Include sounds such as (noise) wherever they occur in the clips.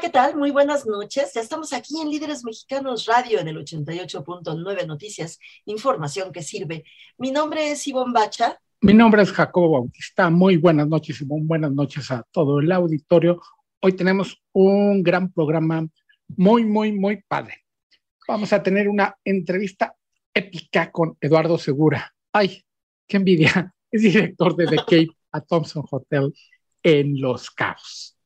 ¿Qué tal? Muy buenas noches. Ya estamos aquí en Líderes Mexicanos Radio en el 88.9 Noticias, información que sirve. Mi nombre es Ivonne Bacha. Mi nombre es Jacobo Bautista. Muy buenas noches, Ivonne. Buenas noches a todo el auditorio. Hoy tenemos un gran programa muy, muy, muy padre. Vamos a tener una entrevista épica con Eduardo Segura. Ay, qué envidia. (laughs) Es director de The Cape a Thompson Hotel en Los Cabos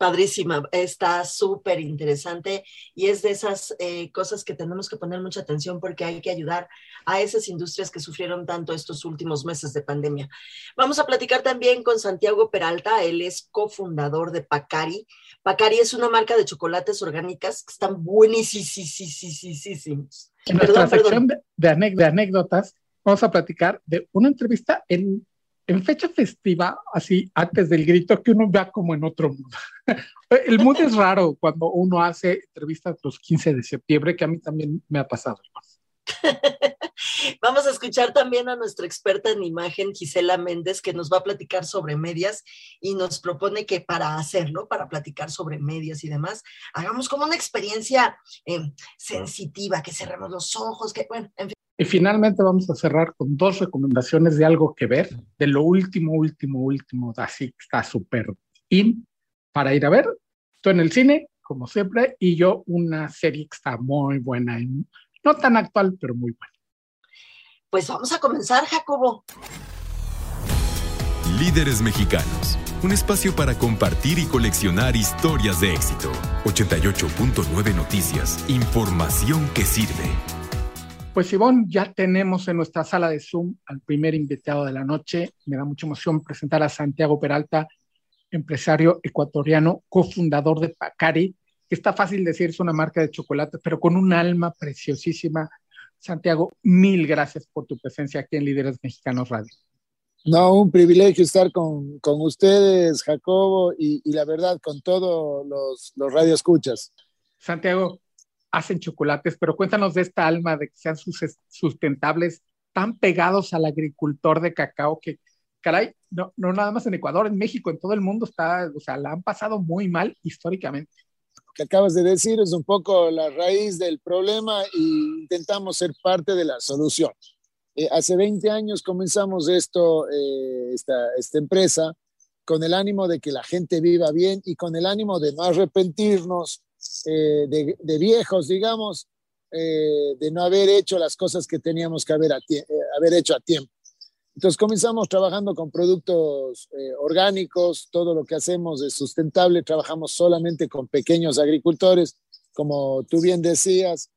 padrísima, está súper interesante y es de esas eh, cosas que tenemos que poner mucha atención porque hay que ayudar a esas industrias que sufrieron tanto estos últimos meses de pandemia. Vamos a platicar también con Santiago Peralta, él es cofundador de Pacari. Pacari es una marca de chocolates orgánicas que están buenísimos. En nuestra sección de, de anécdotas vamos a platicar de una entrevista en en fecha festiva, así antes del grito, que uno vea como en otro mundo. (laughs) El mundo es raro cuando uno hace entrevistas los 15 de septiembre, que a mí también me ha pasado. (laughs) Vamos a escuchar también a nuestra experta en imagen, Gisela Méndez, que nos va a platicar sobre medias y nos propone que para hacerlo, para platicar sobre medias y demás, hagamos como una experiencia eh, sensitiva, que cerremos los ojos, que bueno, en fin. Y finalmente vamos a cerrar con dos recomendaciones de algo que ver, de lo último, último, último, así que está súper in para ir a ver. Estoy en el cine, como siempre, y yo una serie que está muy buena, y no tan actual, pero muy buena. Pues vamos a comenzar, Jacobo. Líderes Mexicanos, un espacio para compartir y coleccionar historias de éxito. 88.9 Noticias, información que sirve. Pues Ivonne, ya tenemos en nuestra sala de Zoom al primer invitado de la noche. Me da mucha emoción presentar a Santiago Peralta, empresario ecuatoriano, cofundador de Pacari, que está fácil decir, es una marca de chocolate, pero con un alma preciosísima. Santiago, mil gracias por tu presencia aquí en Líderes Mexicanos Radio. No, un privilegio estar con, con ustedes, Jacobo, y, y, la verdad, con todos los, los radioescuchas. Santiago, hacen chocolates, pero cuéntanos de esta alma de que sean sustentables, tan pegados al agricultor de cacao que, caray, no, no nada más en Ecuador, en México, en todo el mundo está, o sea, la han pasado muy mal históricamente. Lo que acabas de decir es un poco la raíz del problema y intentamos ser parte de la solución. Eh, hace 20 años comenzamos esto, eh, esta, esta empresa, con el ánimo de que la gente viva bien y con el ánimo de no arrepentirnos eh, de, viejos, digamos, eh, de no haber hecho las cosas que teníamos que haber, eh, haber hecho a tiempo. Entonces comenzamos trabajando con productos orgánicos, todo lo que hacemos es sustentable, trabajamos solamente con pequeños agricultores, como tú bien decías,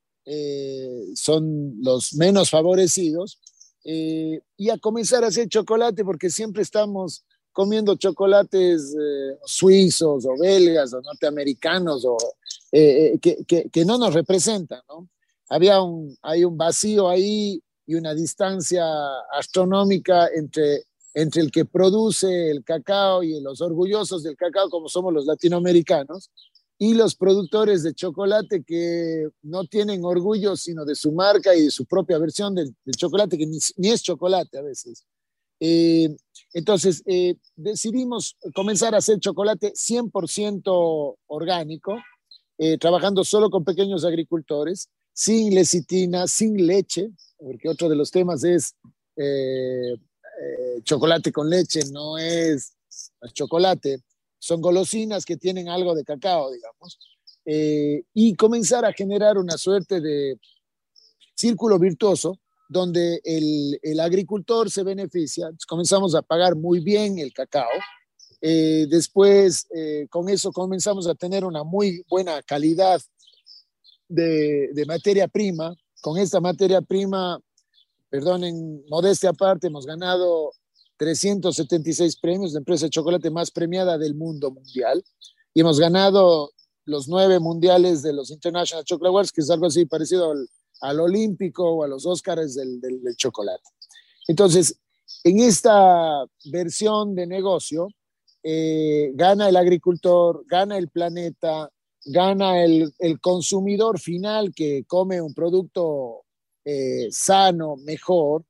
son los menos favorecidos, y a comenzar a hacer chocolate porque siempre estamos comiendo chocolates eh, suizos o belgas o norteamericanos o, eh, eh, que, que, no nos representan, ¿no? Había un, hay un vacío ahí y una distancia astronómica entre, entre el que produce el cacao y los orgullosos del cacao, como somos los latinoamericanos, y los productores de chocolate que no tienen orgullo sino de su marca y de su propia versión del, chocolate, que ni, es chocolate a veces. Eh, entonces, eh, decidimos comenzar a hacer chocolate 100% orgánico, eh, trabajando solo con pequeños agricultores, sin lecitina, sin leche, porque otro de los temas es chocolate con leche, no es, chocolate, son golosinas que tienen algo de cacao, digamos, y comenzar a generar una suerte de círculo virtuoso donde el, agricultor se beneficia. comenzamos a pagar muy bien el cacao. Eh, después, eh, con eso comenzamos a tener una muy buena calidad de, materia prima. Con esta materia prima, perdonen, modestia aparte, hemos ganado 376 premios, de empresa de chocolate más premiada del mundo mundial. Y hemos ganado los nueve mundiales de los International Chocolate Awards, que es algo así parecido al, al olímpico o a los Oscars del, del, del, chocolate. Entonces, en esta versión de negocio, eh, gana el agricultor, gana el planeta, gana el, el consumidor final que come un producto eh, sano, mejor,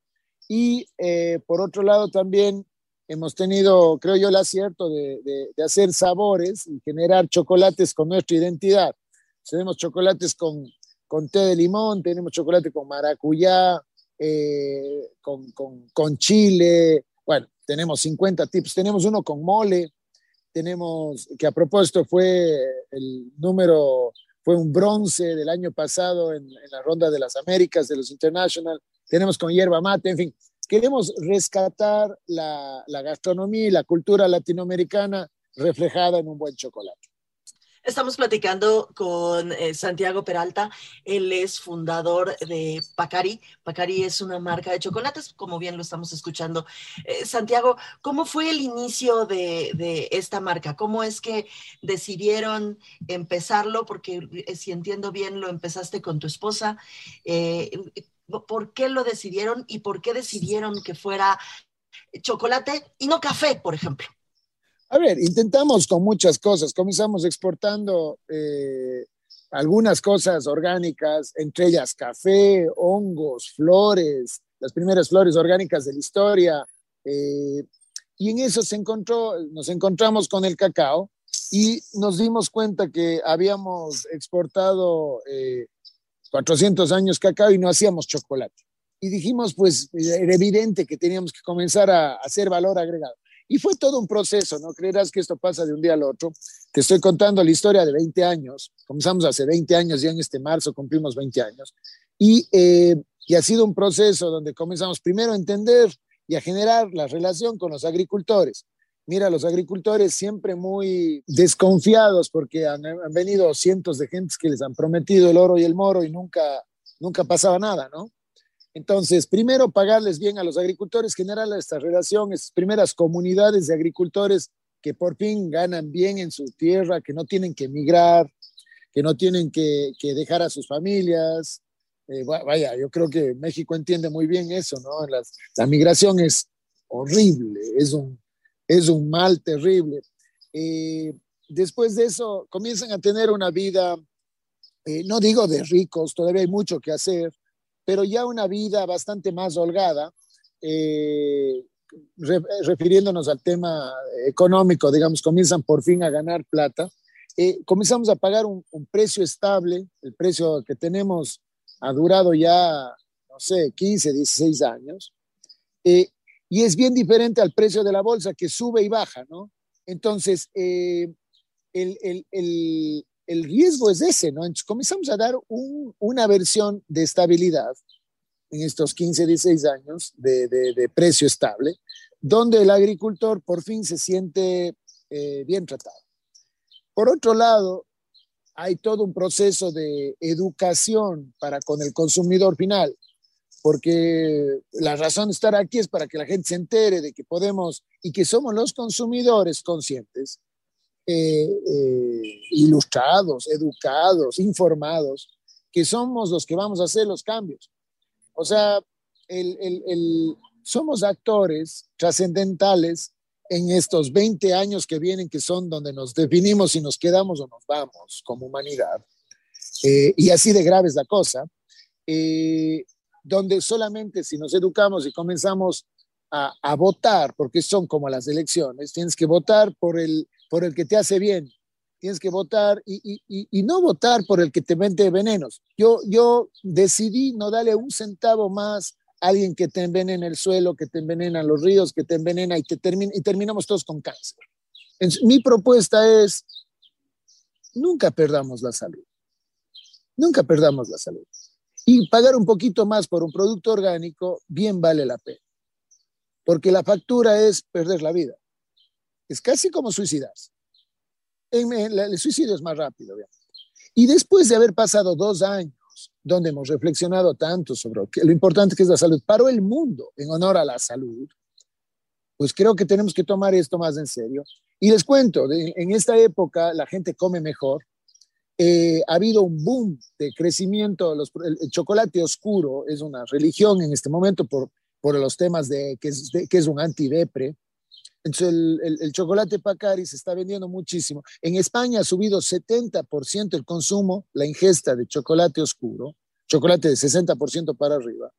y eh, por otro lado también hemos tenido, creo yo, el acierto de, de, hacer sabores y generar chocolates con nuestra identidad. Tenemos chocolates con, con té de limón, tenemos chocolate con maracuyá, eh, con, con, con, chile, bueno, tenemos 50 tips, tenemos uno con mole, tenemos, que a propósito fue el número, fue un bronce del año pasado en, la ronda de las Américas, de los International, tenemos con hierba mate, en fin, queremos rescatar la, la gastronomía y la cultura latinoamericana reflejada en un buen chocolate. Estamos platicando con eh, Santiago Peralta. Él es fundador de Pacari. Pacari es una marca de chocolates, como bien lo estamos escuchando. Eh, Santiago, ¿cómo fue el inicio de, de, esta marca? ¿Cómo es que decidieron empezarlo? Porque eh, si entiendo bien, lo empezaste con tu esposa. ¿Por qué lo decidieron y por qué decidieron que fuera chocolate y no café, por ejemplo? A ver, intentamos con muchas cosas. Comenzamos exportando eh, algunas cosas orgánicas, entre ellas café, hongos, flores, las primeras flores orgánicas de la historia. Eh, y en eso se encontró, nos encontramos con el cacao y nos dimos cuenta que habíamos exportado eh, 400 años cacao y no hacíamos chocolate. Y dijimos, pues era evidente que teníamos que comenzar a hacer valor agregado. Y fue todo un proceso, no creerás que esto pasa de un día al otro. Te estoy contando la historia de 20 años. Comenzamos hace 20 años, ya en este marzo cumplimos 20 años. Y, eh, y ha sido un proceso donde comenzamos primero a entender y a generar la relación con los agricultores. Mira, los agricultores siempre muy desconfiados porque han, han, venido cientos de gentes que les han prometido el oro y el moro y nunca, nunca pasaba nada, ¿no? Entonces, primero pagarles bien a los agricultores, generar esta relación, estas primeras comunidades de agricultores que por fin ganan bien en su tierra, que no tienen que emigrar, que no tienen que, que dejar a sus familias. Eh, vaya, yo creo que México entiende muy bien eso, ¿no? Las, la migración es horrible, es un, es un mal terrible. Eh, después de eso, comienzan a tener una vida, eh, no digo de ricos, todavía hay mucho que hacer, pero ya una vida bastante más holgada, eh, re, refiriéndonos al tema económico, digamos, comienzan por fin a ganar plata, eh, comenzamos a pagar un, un, precio estable, el precio que tenemos ha durado ya, no sé, 15, 16 años, eh, y es bien diferente al precio de la bolsa que sube y baja, ¿no? Entonces, eh, el, el, el, el riesgo es ese, ¿no? Entonces comenzamos a dar un, una versión de estabilidad en estos 15, 16 años de, precio estable, donde el agricultor por fin se siente eh, bien tratado. Por otro lado, hay todo un proceso de educación para con el consumidor final, porque la razón de estar aquí es para que la gente se entere de que podemos y que somos los consumidores conscientes eh, eh, ilustrados, educados, informados, que somos los que vamos a hacer los cambios. O sea, el, el, somos actores trascendentales en estos 20 años que vienen, que son donde nos definimos si nos quedamos o nos vamos como humanidad. Eh, y así de grave es la cosa, eh, donde solamente si nos educamos y comenzamos a, votar, porque son como las elecciones, tienes que votar por el, por el que te hace bien. Tienes que votar y, no votar por el que te vende venenos. Yo, yo decidí no darle un centavo más a alguien que te envenena el suelo, que te envenena los ríos, que te envenena y terminamos todos con cáncer. Entonces, mi propuesta es, nunca perdamos la salud. Nunca perdamos la salud. Y pagar un poquito más por un producto orgánico, bien vale la pena. Porque la factura es perder la vida. Casi como suicidarse. El suicidio es más rápido. Y después de haber pasado dos años donde hemos reflexionado tanto sobre lo importante que es la salud para el mundo en honor a la salud, pues creo que tenemos que tomar esto más en serio. Y les cuento, en esta época la gente come mejor, Eh, ha habido un boom de crecimiento. el, chocolate oscuro es una religión en este momento por, por los temas de que es, que es un antidepre. Entonces, el, chocolate Pacari se está vendiendo muchísimo. En España ha subido 70% el consumo, la ingesta de chocolate oscuro, chocolate de 60% para arriba.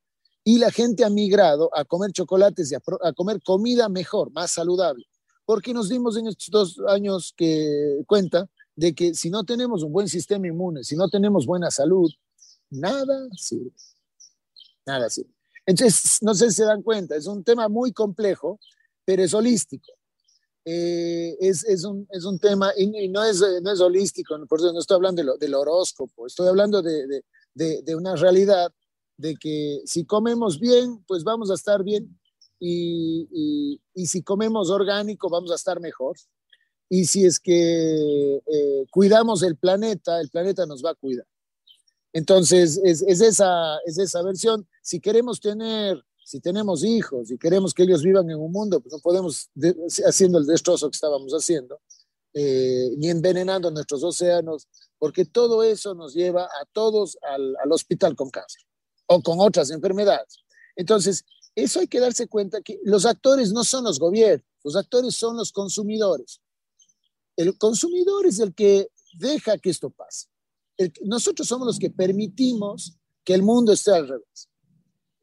Y la gente ha migrado a comer chocolates y a, a, comer comida mejor, más saludable. Porque nos dimos en estos dos años que cuenta de que si no tenemos un buen sistema inmune, si no tenemos buena salud, nada sirve. Nada sirve. Entonces, no sé si se dan cuenta, es un tema muy complejo pero es holístico. Eh, es, es, un, es, un, tema, y, no, es, no es holístico, por eso no estoy hablando de lo, del horóscopo, estoy hablando de, de, de, una realidad de que si comemos bien, pues vamos a estar bien, y, y, y si comemos orgánico, vamos a estar mejor. Y si es que eh, cuidamos el planeta, el planeta nos va a cuidar. Entonces, es, es, esa, es esa versión. Si queremos tener si tenemos hijos y queremos que ellos vivan en un mundo, pues no podemos haciendo el destrozo que estábamos haciendo, eh, ni envenenando nuestros océanos, porque todo eso nos lleva a todos al, al, hospital con cáncer o con otras enfermedades. Entonces, eso hay que darse cuenta que los actores no son los gobiernos, los actores son los consumidores. El consumidor es el que deja que esto pase. Nosotros somos los que permitimos que el mundo esté al revés.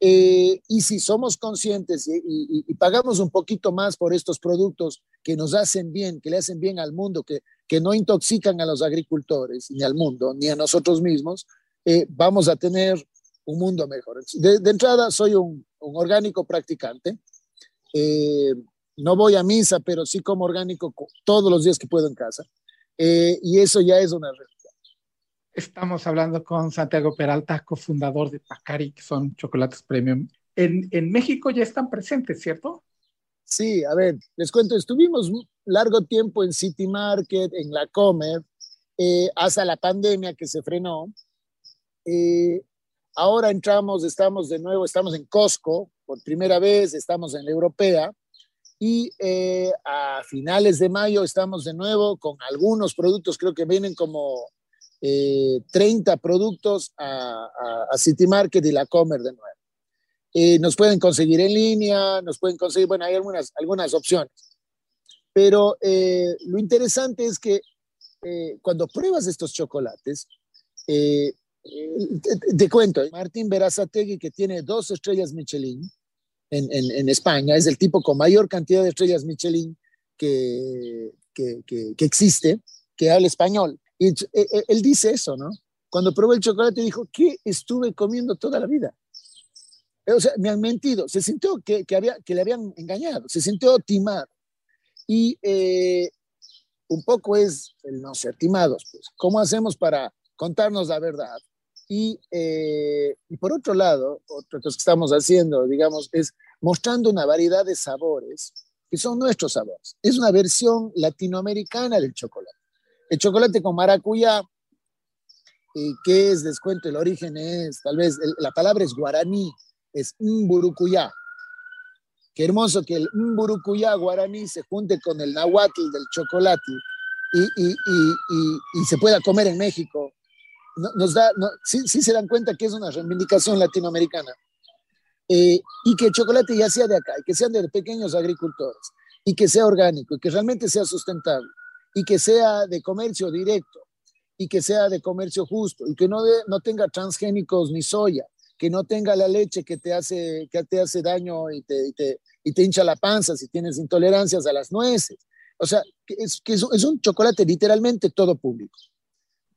Eh, y si somos conscientes y, pagamos un poquito más por estos productos que nos hacen bien, que le hacen bien al mundo, que, que no intoxican a los agricultores, ni al mundo, ni a nosotros mismos, eh, vamos a tener un mundo mejor. De, entrada, soy un, orgánico practicante. Eh, no voy a misa, pero sí como orgánico todos los días que puedo en casa. y eso ya es una. Estamos hablando con Santiago Peralta, cofundador de Pacari, que son chocolates premium. En, en México ya están presentes, ¿cierto? Sí, a ver, les cuento, estuvimos largo tiempo en City Market, en La Comer, eh, hasta la pandemia que se frenó. Eh, ahora entramos, estamos de nuevo, estamos en Costco por primera vez, estamos en la Europea y eh, a finales de mayo estamos de nuevo con algunos productos, creo que vienen como 30 eh, productos a, a, City Market y la Comer de nuevo. Eh, nos pueden conseguir en línea, nos pueden conseguir, bueno, hay algunas, algunas opciones. Pero eh, lo interesante es que cuando pruebas estos chocolates, te, te, cuento, Martín Berazategui, que tiene dos estrellas Michelin en, en, en, España, es el tipo con mayor cantidad de estrellas Michelin que, que, que, que existe, que habla español. Y eh, eh, él dice eso, ¿no? Cuando probó el chocolate dijo, ¿qué estuve comiendo toda la vida? O sea, me han mentido. Se sintió que, que, había, que le habían engañado, se sintió timado. Y eh, un poco es el no ser timados. Pues. ¿Cómo hacemos para contarnos la verdad? Y, y por otro lado, otra cosa que estamos haciendo, digamos, es mostrando una variedad de sabores que son nuestros sabores. Es una versión latinoamericana del chocolate. El chocolate con maracuyá, eh, ¿qué es? descuento? el origen es, tal vez, la palabra es guaraní, es mburucuyá. Qué hermoso que el mburucuyá guaraní se junte con el nahuatl del chocolate y, se pueda comer en México. Nos da, sí, se dan cuenta que es una reivindicación latinoamericana. Eh, y que el chocolate ya sea de acá, y que sean de pequeños agricultores, y que sea orgánico, y que realmente sea sustentable y que sea de comercio directo y que sea de comercio justo y que no, no tenga transgénicos ni soya, que no tenga la leche que te hace, que te hace daño y te, te, y te hincha la panza si tienes intolerancias a las nueces. O sea, que es, que es, un chocolate literalmente todo público.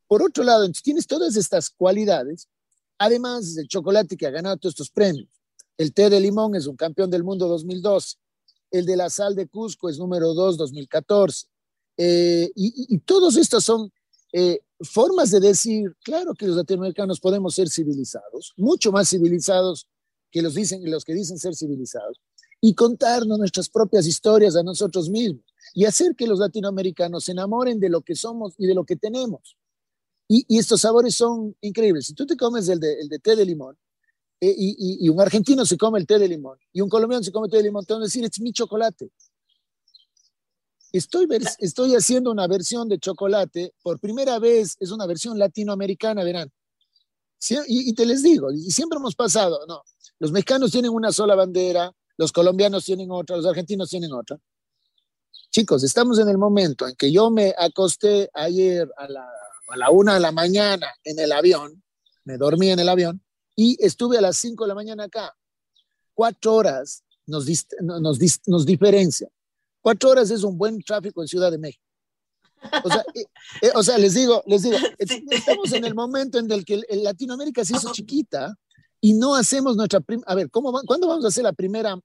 Por otro lado, tienes todas estas cualidades, además del chocolate que ha ganado todos estos premios. El té de limón es un campeón del mundo 2012. El de la sal de Cusco es número 2 2014. Eh, y, y, todos estos son eh, formas de decir, claro que los latinoamericanos podemos ser civilizados, mucho más civilizados que los, dicen, los que dicen ser civilizados, y contarnos nuestras propias historias a nosotros mismos y hacer que los latinoamericanos se enamoren de lo que somos y de lo que tenemos. Y, y estos sabores son increíbles. Si tú te comes el de, el de té de limón, eh, y, y, un argentino se come el té de limón, y un colombiano se come el té de limón, te van a decir, es mi chocolate Estoy, estoy haciendo una versión de chocolate, por primera vez es una versión latinoamericana, verán. y, te les digo, y siempre hemos pasado, no, los mexicanos tienen una sola bandera, los colombianos tienen otra, los argentinos tienen otra. Chicos, estamos en el momento en que yo me acosté ayer a la, a la una de la mañana en el avión, me dormí en el avión y estuve a las cinco de la mañana acá. Cuatro horas nos, nos, nos diferencia. Cuatro horas es un buen tráfico en Ciudad de México. O sea, eh, eh, o sea, les digo, les digo, (laughs) estamos en el momento en el que Latinoamérica se hizo chiquita y no hacemos nuestra primera, a ver, ¿cómo, ¿cuándo vamos a hacer la primera,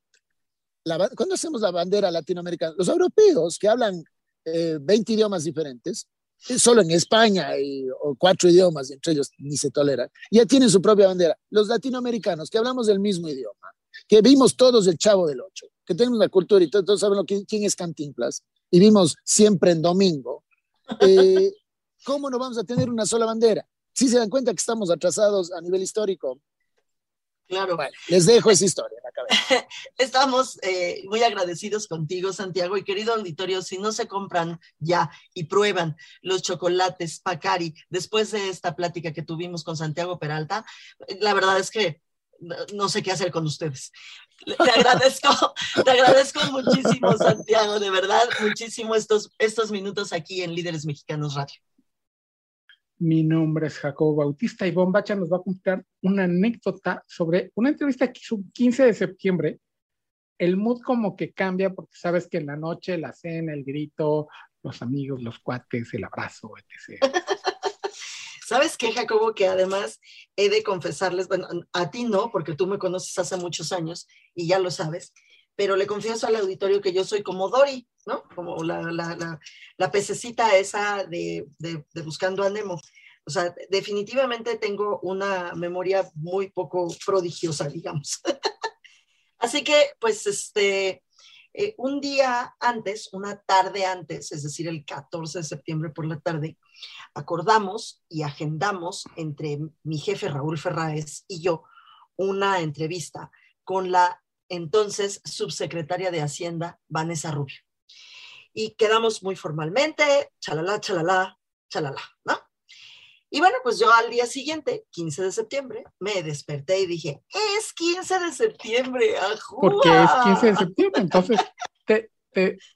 la, ¿cuándo hacemos la bandera latinoamericana? Los europeos que hablan 20 eh, idiomas diferentes, solo en España hay o cuatro idiomas, entre ellos ni se toleran, ya tienen su propia bandera. Los latinoamericanos que hablamos el mismo idioma, que vimos todos el Chavo del Ocho, que tenemos la cultura y todos, saben lo que, quién es Cantinflas, y vimos siempre en domingo, eh, (laughs) ¿cómo no vamos a tener una sola bandera? Si se dan cuenta que estamos atrasados a nivel histórico. Claro. les dejo esa historia en la cabeza. (laughs) Estamos eh, muy agradecidos contigo, Santiago, y querido auditorio, si no se compran ya y prueban los chocolates Pacari después de esta plática que tuvimos con Santiago Peralta, la verdad es que no sé qué hacer con ustedes. Te agradezco, (laughs) te agradezco muchísimo, Santiago, de verdad, muchísimo estos, estos minutos aquí en Líderes Mexicanos Radio. Mi nombre es Jacobo Bautista y Bombacha nos va a contar una anécdota sobre una entrevista que hizo 15 de septiembre. El mood como que cambia porque sabes que en la noche la cena, el grito, los amigos, los cuates, el abrazo, etc. ¿Sabes qué, Jacobo? Que además he de confesarles, bueno, a ti no, porque tú me conoces hace muchos años y ya lo sabes, pero le confieso al auditorio que yo soy como Dory, ¿no? Como la, la, la, pececita esa de, de, Buscando a Nemo. O sea, definitivamente tengo una memoria muy poco prodigiosa, digamos. (laughs) Así que, pues, este, eh, un día antes, una tarde antes, es decir, el 14 de septiembre por la tarde, acordamos y agendamos entre mi jefe Raúl Ferráez y yo una entrevista con la entonces subsecretaria de Hacienda, Vanessa Rubio. Y quedamos muy formalmente, chalala, chalala, chalala, ¿no? Y bueno, pues yo al día siguiente, 15 de septiembre, me desperté y dije, es 15 de septiembre. Porque es 15 de septiembre, entonces (laughs)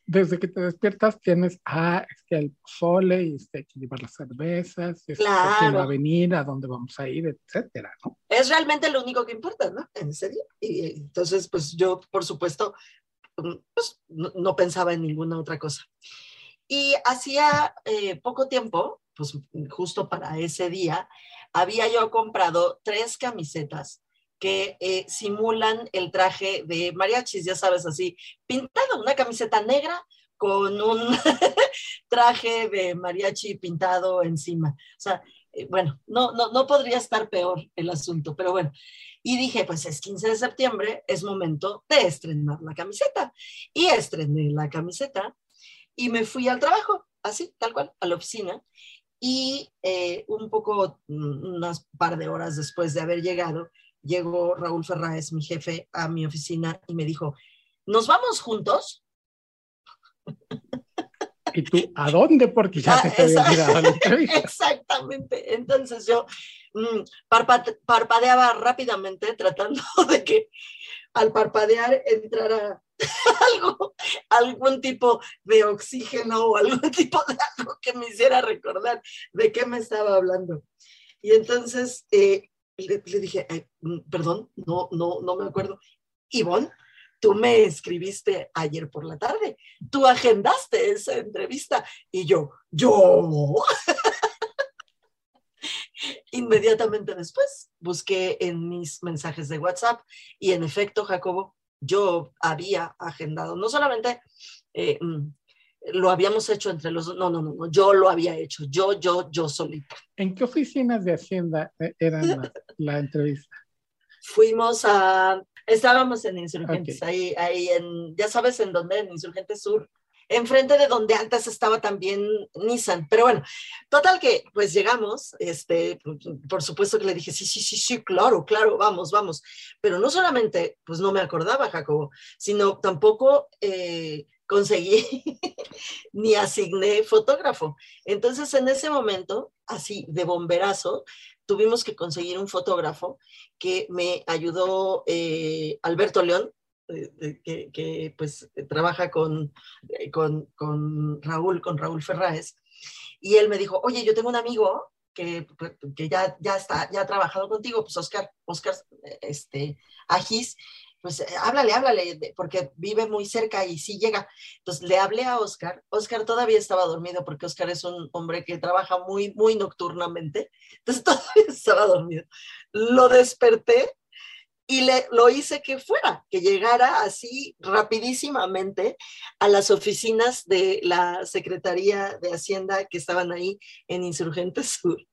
desde que te despiertas tienes, ah, es que el sole y este, hay que llevar las cervezas, es claro. quién va a venir, a dónde vamos a ir, etcétera, ¿no? Es realmente lo único que importa, ¿no? En serio. Y entonces, pues yo, por supuesto, mm, pues, no, pensaba en ninguna otra cosa. Y hacía eh, poco tiempo, pues justo para ese día, había yo comprado tres camisetas que eh, simulan el traje de mariachis, ya sabes, así, pintado, una camiseta negra con un (laughs) traje de mariachi pintado encima. O sea, eh, bueno, no, no, no podría estar peor el asunto, pero bueno. Y dije, pues es 15 de septiembre, es momento de estrenar la camiseta. Y estrené la camiseta y me fui al trabajo, así, tal cual, a la oficina. Y eh, un poco, mm, unas par de horas después de haber llegado, llegó Raúl Ferráez, mi jefe, a mi oficina y me dijo, ¿nos vamos juntos? ¿Y tú a dónde? Porque ya te había la entrevista. (laughs) Exactamente. Entonces yo mm, parpadeaba rápidamente tratando (laughs) de que al parpadear entrara (laughs) algo, algún tipo de oxígeno o algún tipo de algo que me hiciera recordar de qué me estaba hablando. Y entonces eh, le, dije, mm, perdón, no, no, no me acuerdo. Ivonne, tú me escribiste ayer por la tarde, tú agendaste esa entrevista y yo, yo. (laughs) Inmediatamente después busqué en mis mensajes de WhatsApp y en efecto, Jacobo, yo había agendado, no solamente eh, mm, lo habíamos hecho entre los dos. No, no, no, yo lo había hecho. Yo, yo, yo solita. ¿En qué oficinas de Hacienda eh, eran la, entrevista? Fuimos a. Estábamos en Insurgentes, ahí, ahí en. Ya sabes en dónde, en Insurgentes Sur. Enfrente de donde antes estaba también Nissan. Pero bueno, total que pues llegamos, este, por supuesto que le dije, sí, sí, sí, sí, claro, claro, vamos, vamos. Pero no solamente, pues no me acordaba, Jacobo, sino tampoco eh, conseguí (laughs) ni asigné fotógrafo. Entonces, en ese momento, así de bomberazo, tuvimos que conseguir un fotógrafo que me ayudó eh, Alberto León, eh, que, pues trabaja con, con, con, Raúl, con Raúl Ferráez, y él me dijo, oye, yo tengo un amigo que, que ya, ya, está, ya ha trabajado contigo, pues Oscar, Oscar este, Agis, pues eh, háblale, háblale, porque vive muy cerca y sí llega. Entonces le hablé a Oscar. Oscar todavía estaba dormido porque Oscar es un hombre que trabaja muy, muy nocturnamente. Entonces (laughs) todavía estaba dormido. Lo desperté y le, lo hice que fuera, que llegara así rapidísimamente a las oficinas de la Secretaría de Hacienda que estaban ahí en Insurgentes (laughs) Sur.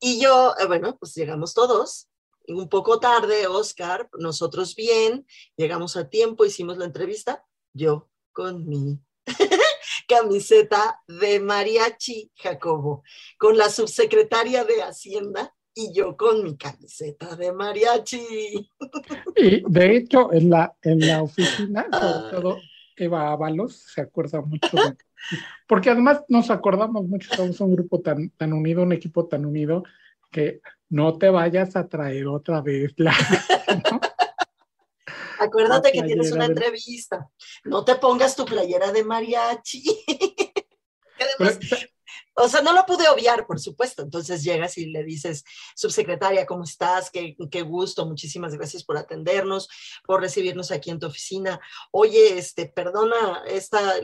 Y yo, eh, bueno, pues llegamos todos un poco tarde, Oscar, nosotros bien, llegamos a tiempo, hicimos la entrevista, yo con mi (laughs) camiseta de mariachi Jacobo, con la subsecretaria de Hacienda y yo con mi camiseta de mariachi. Y de hecho, en la, en la oficina, (laughs) sobre todo Eva Ábalos, se acuerda mucho de... Porque además nos acordamos mucho, somos un grupo tan, tan unido, un equipo tan unido, que no te vayas a traer otra vez la... (laughs) Acuérdate que tienes una entrevista. No te pongas tu playera de mariachi. (laughs) o sea, no lo pude obviar, por supuesto. Entonces llegas y le dices, subsecretaria, ¿cómo estás? Qué, qué, gusto, muchísimas gracias por atendernos, por recibirnos aquí en tu oficina. Oye, este, perdona esta,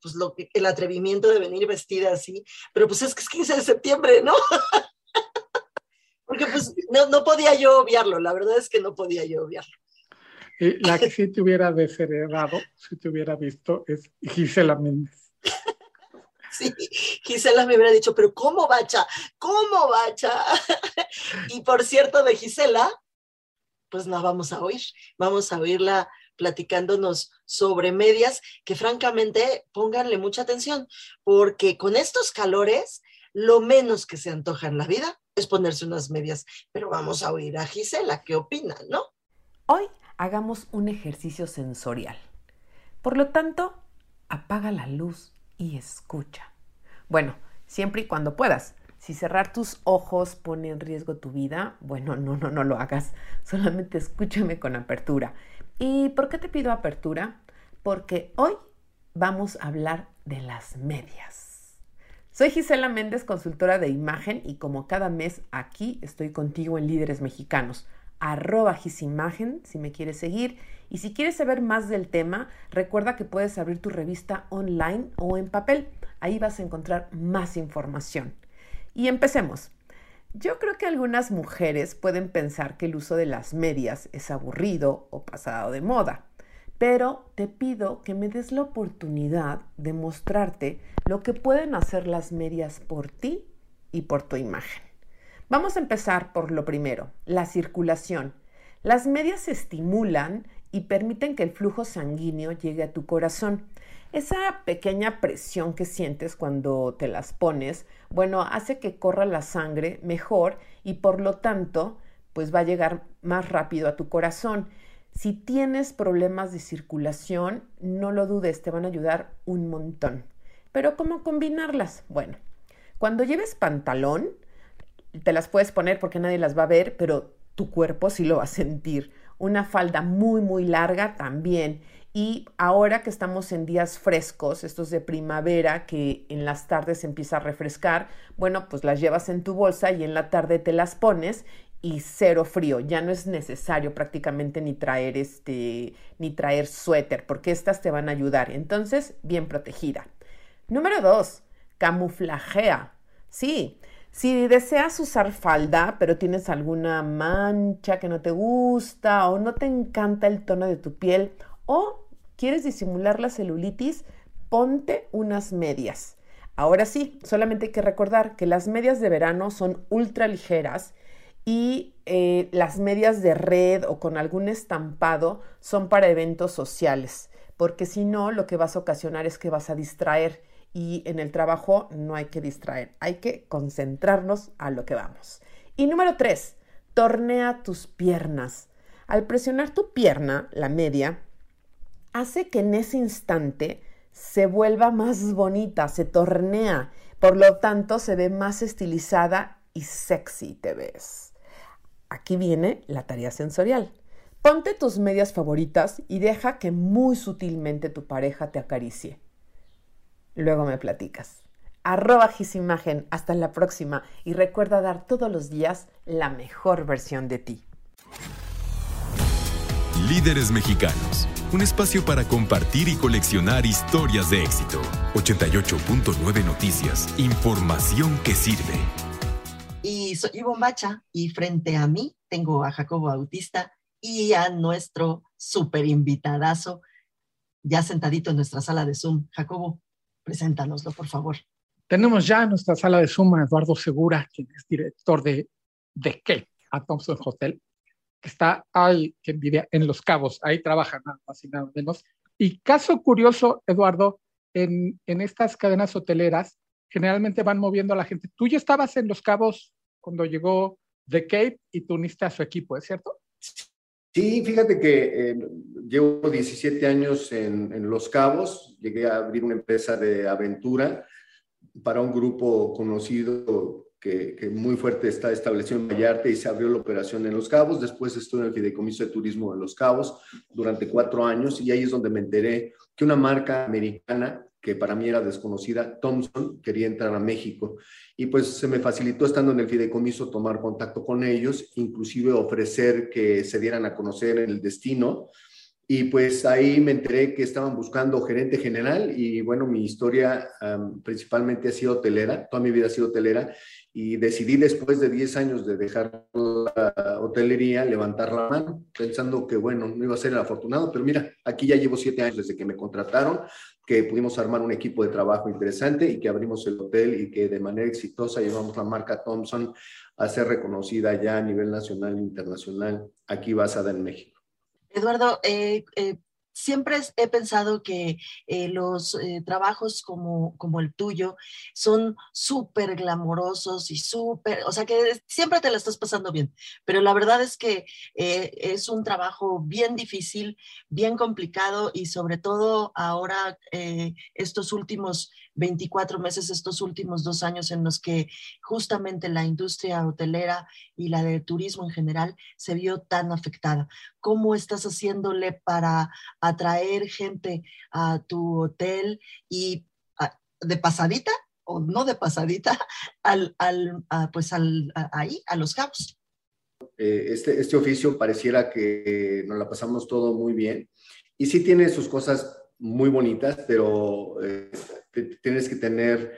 pues lo, el atrevimiento de venir vestida así, pero pues es que es 15 de septiembre, ¿no? (laughs) Porque pues no, podía yo obviarlo, la verdad es que no podía yo obviarlo. Y la que sí te hubiera desheredado, si te hubiera visto, es Gisela Méndez. (laughs) Sí, Gisela me hubiera dicho, pero ¿cómo bacha? ¿Cómo bacha? (laughs) Y por cierto, de Gisela, pues no vamos a oír, vamos a oírla platicándonos sobre medias, que francamente pónganle mucha atención, porque con estos calores, lo menos que se antoja en la vida es ponerse unas medias. Pero vamos a oír a Gisela, ¿qué opina, no? Hoy hagamos un ejercicio sensorial. Por lo tanto, apaga la luz y escucha. Bueno, siempre y cuando puedas. Si cerrar tus ojos pone en riesgo tu vida, bueno, no, no, no lo hagas. (laughs) Solamente escúchame con apertura. ¿Y por qué te pido apertura? Porque hoy vamos a hablar de las medias. Soy Gisela Méndez, consultora de imagen y como cada mes aquí estoy contigo en Líderes Mexicanos. Arroba Gisimagen si me quieres seguir. Y si quieres saber más del tema, recuerda que puedes abrir tu revista online o en papel. Ahí vas a encontrar más información. Y empecemos. Yo creo que algunas mujeres pueden pensar que el uso de las medias es aburrido o pasado de moda pero te pido que me des la oportunidad de mostrarte lo que pueden hacer las medias por ti y por tu imagen. Vamos a empezar por lo primero, la circulación. Las medias estimulan y permiten que el flujo sanguíneo llegue a tu corazón. Esa pequeña presión que sientes cuando te las pones, bueno, hace que corra la sangre mejor y por lo tanto, pues va a llegar más rápido a tu corazón si tienes problemas de circulación, no lo dudes, te van a ayudar un montón. Pero ¿cómo combinarlas? Bueno, cuando lleves pantalón, te las puedes poner porque nadie las va a ver, pero tu cuerpo sí lo va a sentir. Una falda muy, muy larga también. Y ahora que estamos en días frescos, estos de primavera, que en las tardes empieza a refrescar, bueno, pues las llevas en tu bolsa y en la tarde te las pones y cero frío. Ya no es necesario prácticamente ni traer este ni traer suéter porque estas te van a ayudar. Entonces, bien protegida. Número dos, camuflajea. Sí, si deseas usar falda, pero tienes alguna mancha que no te gusta o no te encanta el tono de tu piel o quieres disimular la celulitis, ponte unas medias. Ahora sí, solamente hay que recordar que las medias de verano son ultra ligeras y eh, las medias de red o con algún estampado son para eventos sociales, porque si no, lo que vas a ocasionar es que vas a distraer y en el trabajo no hay que distraer, hay que concentrarnos a lo que vamos. Y número tres, tornea tus piernas. Al presionar tu pierna, la media, hace que en ese instante se vuelva más bonita, se tornea, por lo tanto se ve más estilizada y sexy te ves. Aquí viene la tarea sensorial. Ponte tus medias favoritas y deja que muy sutilmente tu pareja te acaricie. Luego me platicas. Arroba Gisimagen, hasta la próxima y recuerda dar todos los días la mejor versión de ti. Líderes Mexicanos, un espacio para compartir y coleccionar historias de éxito. 88.9 Noticias, información que sirve. Y soy Ivonne Bacha y frente a mí tengo a Jacobo Bautista y a nuestro super invitadazo ya sentadito en nuestra sala de Zoom. Jacobo, preséntanoslo, por favor. Tenemos ya en nuestra sala de Zoom a Eduardo Segura, quien es director de ¿De qué? A Thompson Hotel, que está ahí, que envidia, en Los Cabos, ahí trabaja nada más y nada menos. Y caso curioso, Eduardo, en, en estas cadenas hoteleras generalmente van moviendo a la gente. Tú ya estabas en Los Cabos cuando llegó The Cape y tú uniste a su equipo, ¿es cierto? Sí, fíjate que eh, llevo 17 años en, en, Los Cabos, llegué a abrir una empresa de aventura para un grupo conocido que, que, muy fuerte está establecido en Vallarta y se abrió la operación en Los Cabos. Después estuve en el Fideicomiso de Turismo de Los Cabos durante cuatro años y ahí es donde me enteré que una marca americana que para mí era desconocida, Thompson, quería entrar a México. Y pues se me facilitó estando en el fideicomiso tomar contacto con ellos, inclusive ofrecer que se dieran a conocer el destino. Y pues ahí me enteré que estaban buscando gerente general y bueno, mi historia principalmente ha sido hotelera, toda mi vida ha sido hotelera y decidí después de 10 años de dejar la hotelería levantar la mano, pensando que bueno, no iba a ser el afortunado, pero mira, aquí ya llevo 7 años desde que me contrataron, que pudimos armar un equipo de trabajo interesante y que abrimos el hotel y que de manera exitosa llevamos la marca Thompson a ser reconocida ya a nivel nacional e internacional, aquí basada en México. Eduardo, eh, eh, siempre he pensado que eh, los eh, trabajos como, como el tuyo son súper glamorosos y súper, o sea que siempre te la estás pasando bien, pero la verdad es que eh, es un trabajo bien difícil, bien complicado y sobre todo ahora estos últimos 24 meses, estos últimos dos años en los que justamente la industria hotelera y la de turismo en general se vio tan afectada. ¿Cómo estás haciéndole para atraer gente a tu hotel y a, de pasadita o no de pasadita (laughs) al, al a, pues al, ahí, a los cabos? Eh, este, este oficio pareciera que nos la pasamos todo muy bien y sí tiene sus cosas muy bonitas, pero eh, tienes que tener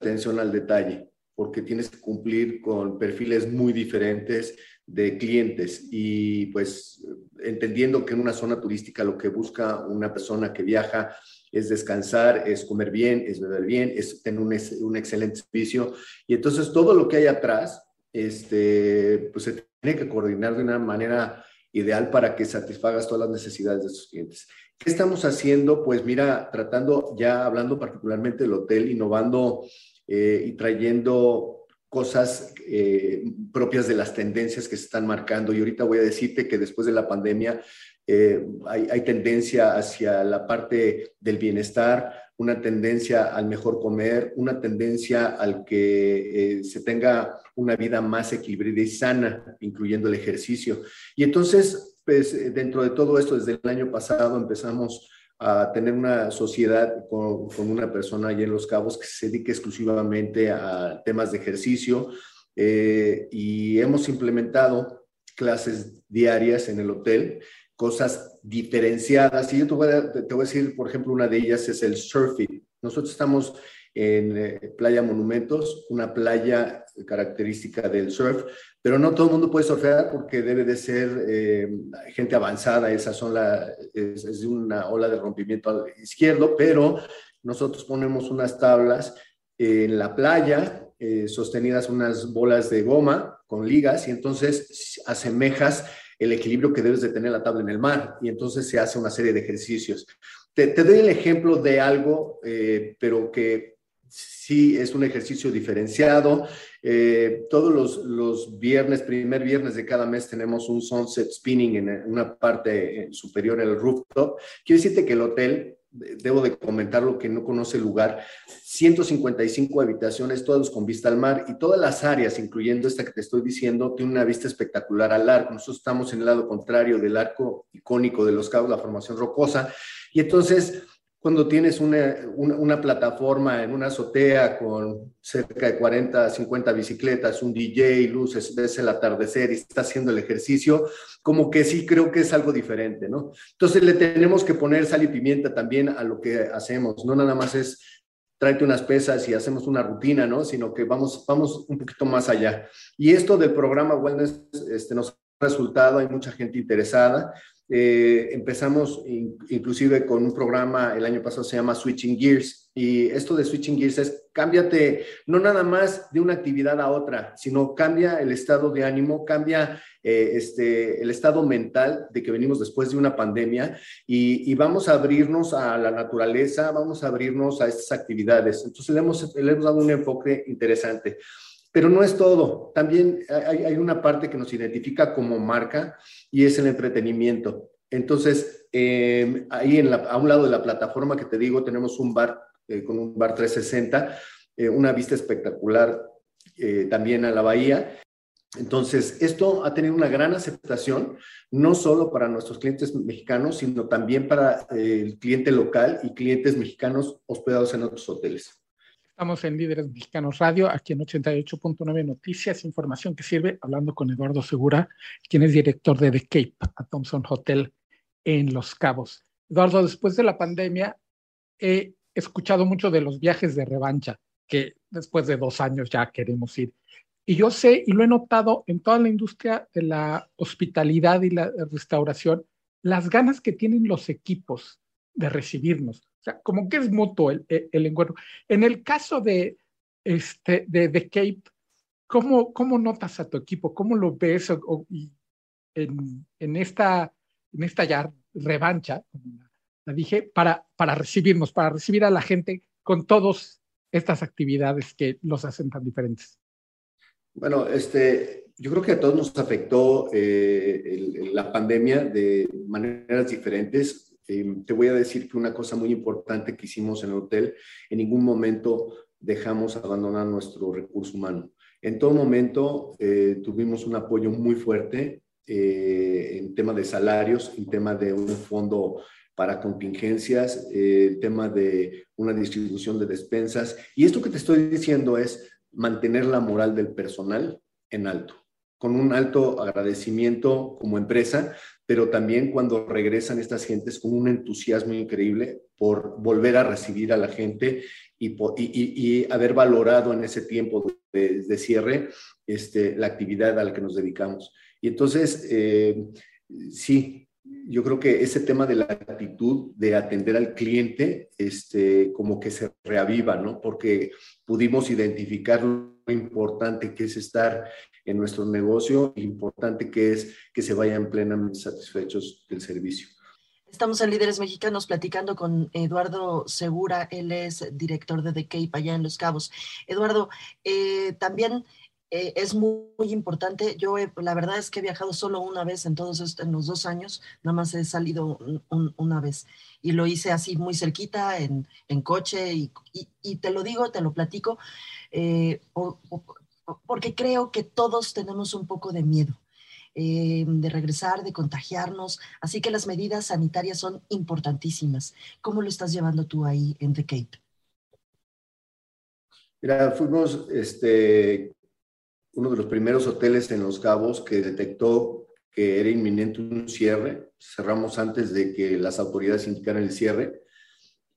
atención al detalle, porque tienes que cumplir con perfiles muy diferentes de clientes y pues entendiendo que en una zona turística lo que busca una persona que viaja es descansar, es comer bien, es beber bien, es tener un, excelente servicio y entonces todo lo que hay atrás, este, pues se tiene que coordinar de una manera ideal para que satisfagas todas las necesidades de tus clientes. ¿Qué estamos haciendo? Pues mira, tratando, ya hablando particularmente del hotel, innovando eh, y trayendo cosas eh, propias de las tendencias que se están marcando. Y ahorita voy a decirte que después de la pandemia eh, hay, tendencia hacia la parte del bienestar, una tendencia al mejor comer, una tendencia al que se tenga una vida más equilibrada y sana, incluyendo el ejercicio. Y entonces, pues dentro de todo esto, desde el año pasado empezamos a tener una sociedad con, con una persona allí en Los Cabos que se dedique exclusivamente a temas de ejercicio eh, y hemos implementado clases diarias en el hotel cosas diferenciadas. Y yo te voy, a, te voy a decir, por ejemplo, una de ellas es el surfing. Nosotros estamos en eh, Playa Monumentos, una playa característica del surf, pero no todo el mundo puede surfear porque debe de ser eh, gente avanzada, esa son es, una ola de rompimiento al izquierdo, pero nosotros ponemos unas tablas en la playa, eh, sostenidas unas bolas de goma con ligas, y entonces asemejas el equilibrio que debes de tener la tabla en el mar y entonces se hace una serie de ejercicios. Te, te doy el ejemplo de algo, eh, pero que sí es un ejercicio diferenciado. Eh, todos los, los, viernes, primer viernes de cada mes, tenemos un sunset spinning en una parte superior en el rooftop. Quiero decirte que el hotel debo de comentar lo que no conoce el lugar, 155 habitaciones, todos con vista al mar y todas las áreas, incluyendo esta que te estoy diciendo, tiene una vista espectacular al arco. Nosotros estamos en el lado contrario del arco icónico de los cabos, la formación rocosa, y entonces cuando tienes una, una, plataforma en una azotea con cerca de 40, 50 bicicletas, un DJ, luces, ves el atardecer y estás haciendo el ejercicio, como que sí creo que es algo diferente, ¿no? Entonces le tenemos que poner sal y pimienta también a lo que hacemos, no nada más es tráete unas pesas y hacemos una rutina, ¿no? Sino que vamos, vamos un poquito más allá. Y esto del programa Wellness este, nos ha resultado, hay mucha gente interesada. Eh, empezamos inclusive con un programa, el año pasado se llama Switching Gears, y esto de Switching Gears es cámbiate no nada más de una actividad a otra, sino cambia el estado de ánimo, cambia eh, este, el estado mental de que venimos después de una pandemia y, vamos a abrirnos a la naturaleza, vamos a abrirnos a estas actividades. Entonces le hemos, le hemos dado un enfoque interesante. Pero no es todo. También hay, una parte que nos identifica como marca y es el entretenimiento. Entonces, em, ahí en a un lado de la plataforma que te digo, tenemos un bar eh, con un bar 360, eh, una vista espectacular eh, también a la bahía. Entonces, esto ha tenido una gran aceptación, no solo para nuestros clientes mexicanos, sino también para el cliente local y clientes mexicanos hospedados en otros hoteles. Estamos en Líderes Mexicanos Radio, aquí en 88.9 Noticias, información que sirve, hablando con Eduardo Segura, quien es director de The Cape, a Thompson Hotel en Los Cabos. Eduardo, después de la pandemia, he escuchado mucho de los viajes de revancha, que después de dos años ya queremos ir. Y yo sé, y lo he notado en toda la industria de la hospitalidad y la restauración, las ganas que tienen los equipos de recibirnos o sea, como que es mutuo el, el, encuentro. En el caso de, este, de, de Cape, ¿cómo, ¿cómo notas a tu equipo? ¿Cómo lo ves en, en, esta, en esta ya revancha, como la, dije, para, para recibirnos, para recibir a la gente con todas estas actividades que los hacen tan diferentes? Bueno, este, yo creo que a todos nos afectó eh, la pandemia de maneras diferentes. Em, te voy a decir que una cosa muy importante que hicimos en el hotel, en ningún momento dejamos abandonar nuestro recurso humano. En todo momento eh, tuvimos un apoyo muy fuerte eh, en tema de salarios, en tema de un fondo para contingencias, eh, tema de una distribución de despensas. Y esto que te estoy diciendo es mantener la moral del personal en alto con un alto agradecimiento como empresa, pero también cuando regresan estas gentes con un entusiasmo increíble por volver a recibir a la gente y, y, haber valorado en ese tiempo de, cierre este, la actividad a la que nos dedicamos. Y entonces, eh, sí, yo creo que ese tema de la actitud de atender al cliente, este, como que se reaviva, ¿no? Porque pudimos identificar lo importante que es estar en nuestro negocio, importante que es que se vayan plenamente satisfechos del servicio. Estamos en Líderes Mexicanos platicando con Eduardo Segura, él es director de The Cape allá en Los Cabos. Eduardo, eh, también eh, es muy, importante. Yo la verdad es que he viajado solo una vez en todos en los dos años, nada más he salido una vez y lo hice así muy cerquita en, en coche y, y, te lo digo, te lo platico. Eh, porque creo que todos tenemos un poco de miedo. Eh, de regresar, de contagiarnos. Así que las medidas sanitarias son importantísimas. ¿Cómo lo estás llevando tú ahí en The Cape? Mira, fuimos este, uno de los primeros hoteles en Los Cabos que detectó que era inminente un cierre. Cerramos antes de que las autoridades indicaran el cierre.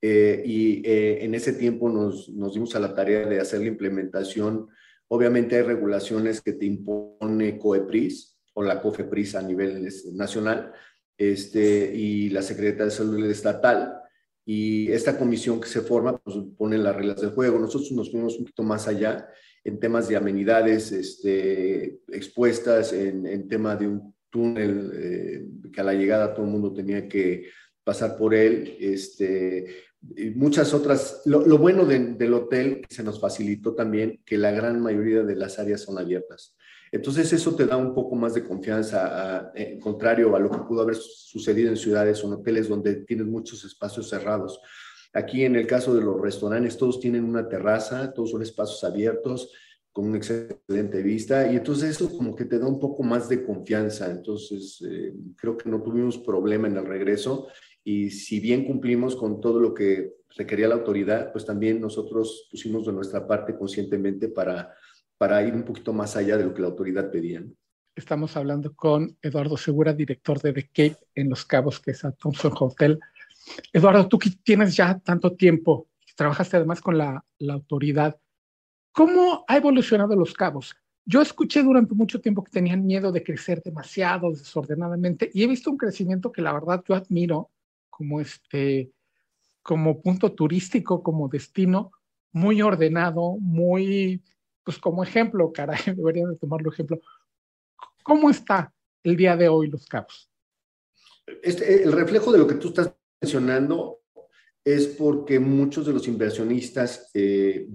Eh, y eh, en ese tiempo nos, nos dimos a la tarea de hacer la implementación Obviamente hay regulaciones que te impone COEPRIS o la COFEPRIS a nivel nacional este, y la Secretaría de Salud Estatal. Y esta comisión que se forma pues, pone las reglas del juego. Nosotros nos fuimos un poquito más allá en temas de amenidades este, expuestas, en, en tema de un túnel eh, que a la llegada todo el mundo tenía que pasar por él, este, muchas otras. Lo, bueno del hotel se nos facilitó también que la gran mayoría de las áreas son abiertas. Entonces eso te da un poco más de confianza, en contrario a lo que pudo haber sucedido en ciudades o en hoteles donde tienes muchos espacios cerrados. Aquí en el caso de los restaurantes, todos tienen una terraza, todos son espacios abiertos, con una excelente vista, y entonces eso como que te da un poco más de confianza. Entonces eh, creo que no tuvimos problema en el regreso, y si bien cumplimos con todo lo que requería la autoridad, pues también nosotros pusimos de nuestra parte conscientemente para para ir un poquito más allá de lo que la autoridad pedía. Estamos hablando con Eduardo Segura, director de The Cape en Los Cabos, que es a Thompson Hotel. Eduardo, tú que tienes ya tanto tiempo, trabajaste además con la, la autoridad, ¿cómo ha evolucionado Los Cabos? Yo escuché durante mucho tiempo que tenían miedo de crecer demasiado desordenadamente y he visto un crecimiento que la verdad yo admiro como este como punto turístico, como destino muy ordenado, muy pues como ejemplo, caray, (laughs) deberían de tomarlo ejemplo. ¿Cómo está el día de hoy Los Cabos? Este, el reflejo de lo que tú estás mencionando es porque muchos de los inversionistas, eh,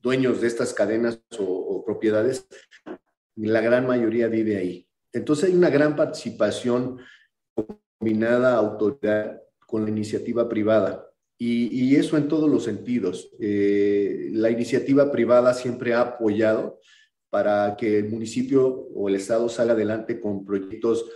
dueños de estas cadenas o, o, propiedades, la gran mayoría vive ahí. Entonces hay una gran participación combinada autoridad con la iniciativa privada. Y, eso en todos los sentidos. Eh, la iniciativa privada siempre ha apoyado para que el municipio o el Estado salga adelante con proyectos,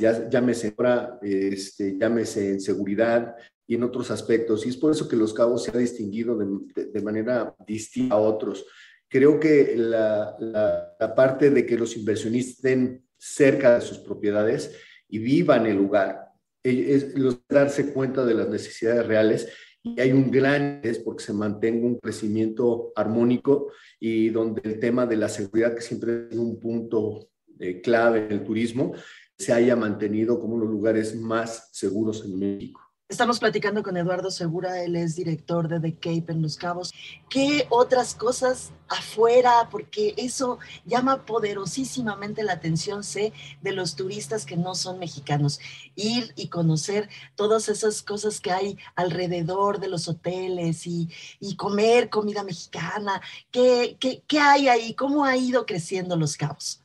ya, llámese, este, llámese en seguridad y en otros aspectos. Y es por eso que Los Cabos se ha distinguido de, manera distinta a otros. Creo que la, la, parte de que los inversionistas estén cerca de sus propiedades y vivan el lugar, es darse cuenta de las necesidades reales y hay un gran interés porque se mantenga un crecimiento armónico y donde el tema de la seguridad, que siempre es un punto eh, clave en el turismo, se haya mantenido como uno de los lugares más seguros en México. Estamos platicando con Eduardo Segura, él es director de The Cape en Los Cabos. ¿Qué otras cosas afuera? Porque eso llama poderosísimamente la atención, sé, de los turistas que no son mexicanos. Ir y conocer todas esas cosas que hay alrededor de los hoteles y, comer comida mexicana. ¿Qué, qué, hay ahí? ¿Cómo ha ido creciendo Los Cabos?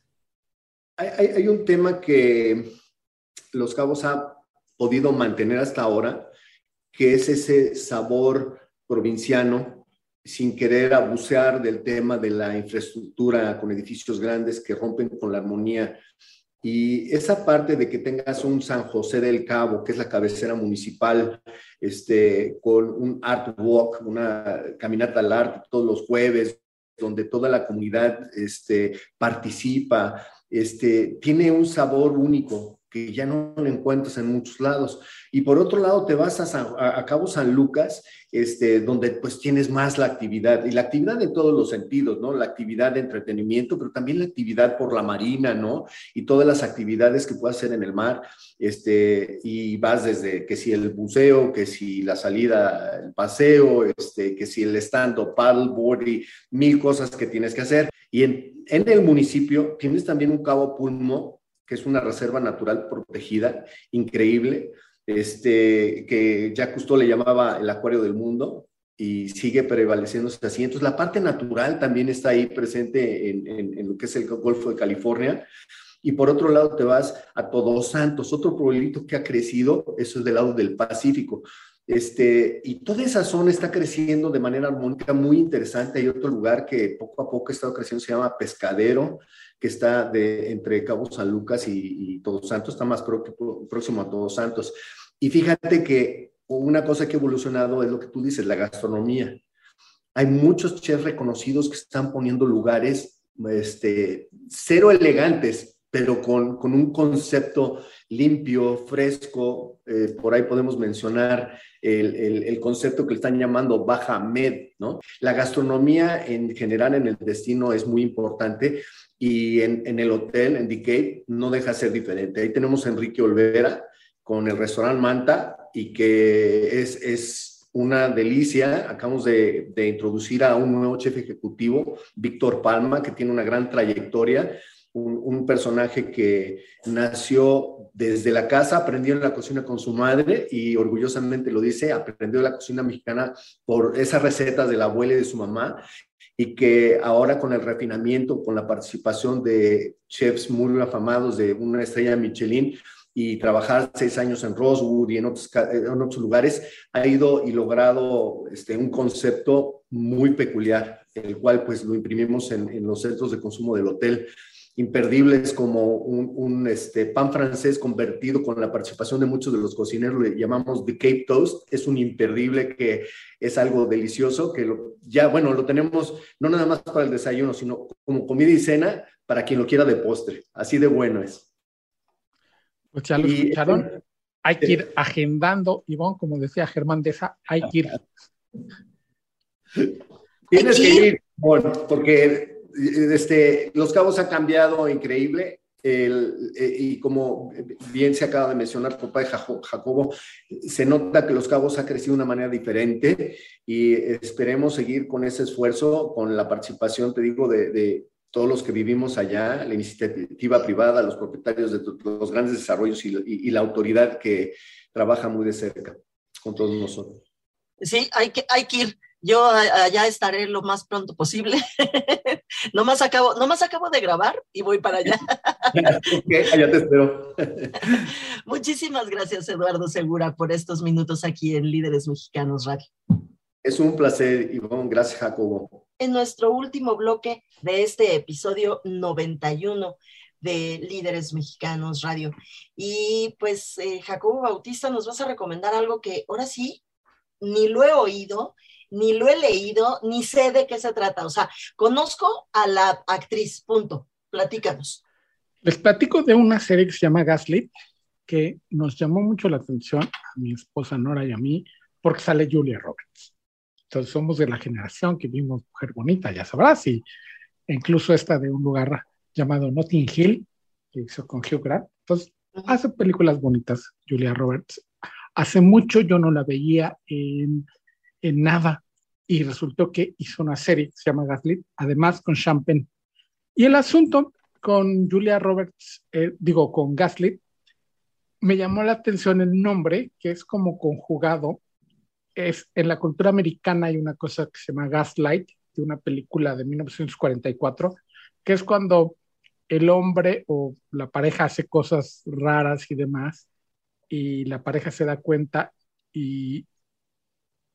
Hay un tema que Los Cabos ha podido mantener hasta ahora, que es ese sabor provinciano, sin querer abusear del tema de la infraestructura con edificios grandes que rompen con la armonía. Y esa parte de que tengas un San José del Cabo, que es la cabecera municipal, este, con un art walk, una caminata al arte todos los jueves, donde toda la comunidad este, participa, este, tiene un sabor único que ya no lo encuentras en muchos lados. Y por otro lado, te vas a, Cabo San Lucas, este, donde pues tienes más la actividad, y la actividad en todos los sentidos, ¿no? La actividad de entretenimiento, pero también la actividad por la marina, ¿no? Y todas las actividades que puedes hacer en el mar, este, y vas desde que si el buceo, que si la salida, el paseo, este, que si el stand-up, paddleboard y mil cosas que tienes que hacer. Y en, en el municipio tienes también un cabo pulmo que es una reserva natural protegida, increíble, este, que Jacques Cousteau le llamaba el acuario del mundo y sigue prevaleciéndose así. Entonces, la parte natural también está ahí presente en, en, lo que es el Golfo de California. Y por otro lado, te vas a Todos Santos, otro pueblito que ha crecido, eso es del lado del Pacífico. Este, y toda esa zona está creciendo de manera armónica muy interesante. Hay otro lugar que poco a poco ha estado creciendo, se llama Pescadero, que está de, entre Cabo San Lucas y, Todos Santos, está más próximo a Todos Santos. Y fíjate que una cosa que ha evolucionado es lo que tú dices, la gastronomía. Hay muchos chefs reconocidos que están poniendo lugares este, cero elegantes, pero con, con un concepto limpio, fresco. Eh, por ahí podemos mencionar el, el, concepto que le están llamando baja med, ¿no? La gastronomía en general en el destino es muy importante y en, en el hotel, en Decay, no deja de ser diferente. Ahí tenemos a Enrique Olvera con el restaurante Manta y que es, es una delicia. Acabamos de, de, introducir a un nuevo chef ejecutivo, Víctor Palma, que tiene una gran trayectoria, un, personaje que nació desde la casa, aprendió en la cocina con su madre y orgullosamente lo dice, aprendió la cocina mexicana por esas recetas de la abuela y de su mamá y que ahora con el refinamiento, con la participación de chefs muy afamados de una estrella Michelin, y trabajar seis años en Rosewood y en otros, otros lugares, ha ido y logrado este, un concepto muy peculiar, el cual pues lo imprimimos en los centros de consumo del hotel imperdibles como un, un, este, pan francés convertido con la participación de muchos de los cocineros, le llamamos The Cape Toast, es un imperdible que es algo delicioso, que ya, bueno, lo tenemos no nada más para el desayuno, sino como comida y cena para quien lo quiera de postre, así de bueno es. Pues ya lo escucharon, hay que ir agendando, Ivonne, como decía Germán de esa, hay que ir. Tienes que ir, porque este, Los Cabos ha cambiado increíble. Eh, y como bien se acaba de mencionar papá de Jacobo, se nota que Los Cabos ha crecido de una manera diferente y esperemos seguir con ese esfuerzo, con la participación, te digo, de, todos los que vivimos allá, la iniciativa privada, los propietarios de los grandes desarrollos y, y la autoridad que trabaja muy de cerca con todos nosotros. Sí, hay que, hay que ir. Yo allá estaré lo más pronto posible. (laughs) nomás, acabo, nomás acabo de grabar y voy para allá. (laughs) allá te espero. Muchísimas gracias, Eduardo Segura, por estos minutos aquí en Líderes Mexicanos Radio. Es un placer, Ivonne. Gracias, Jacobo. En nuestro último bloque de este episodio 91 de Líderes Mexicanos Radio. Y pues, eh, Jacobo Bautista, nos vas a recomendar algo que ahora sí ni lo he oído ni lo he leído, ni sé de qué se trata. O sea, conozco a la actriz, punto. Platícanos. Les platico de una serie que se llama Gaslit, que nos llamó mucho la atención a mi esposa Nora y a mí, porque sale Julia Roberts. Entonces somos de la generación que vimos Mujer Bonita, ya sabrás, y incluso esta de un lugar llamado Notting Hill, que hizo con Hugh Grant. Entonces, hace películas bonitas, Julia Roberts. Hace mucho yo no la veía en en nada y resultó que hizo una serie se llama Gaslit, además con Champagne. Y el asunto con Julia Roberts, eh, digo, con Gaslit, me llamó la atención el nombre, que es como conjugado. Es, en la cultura americana hay una cosa que se llama Gaslight, de una película de 1944, que es cuando el hombre o la pareja hace cosas raras y demás, y la pareja se da cuenta y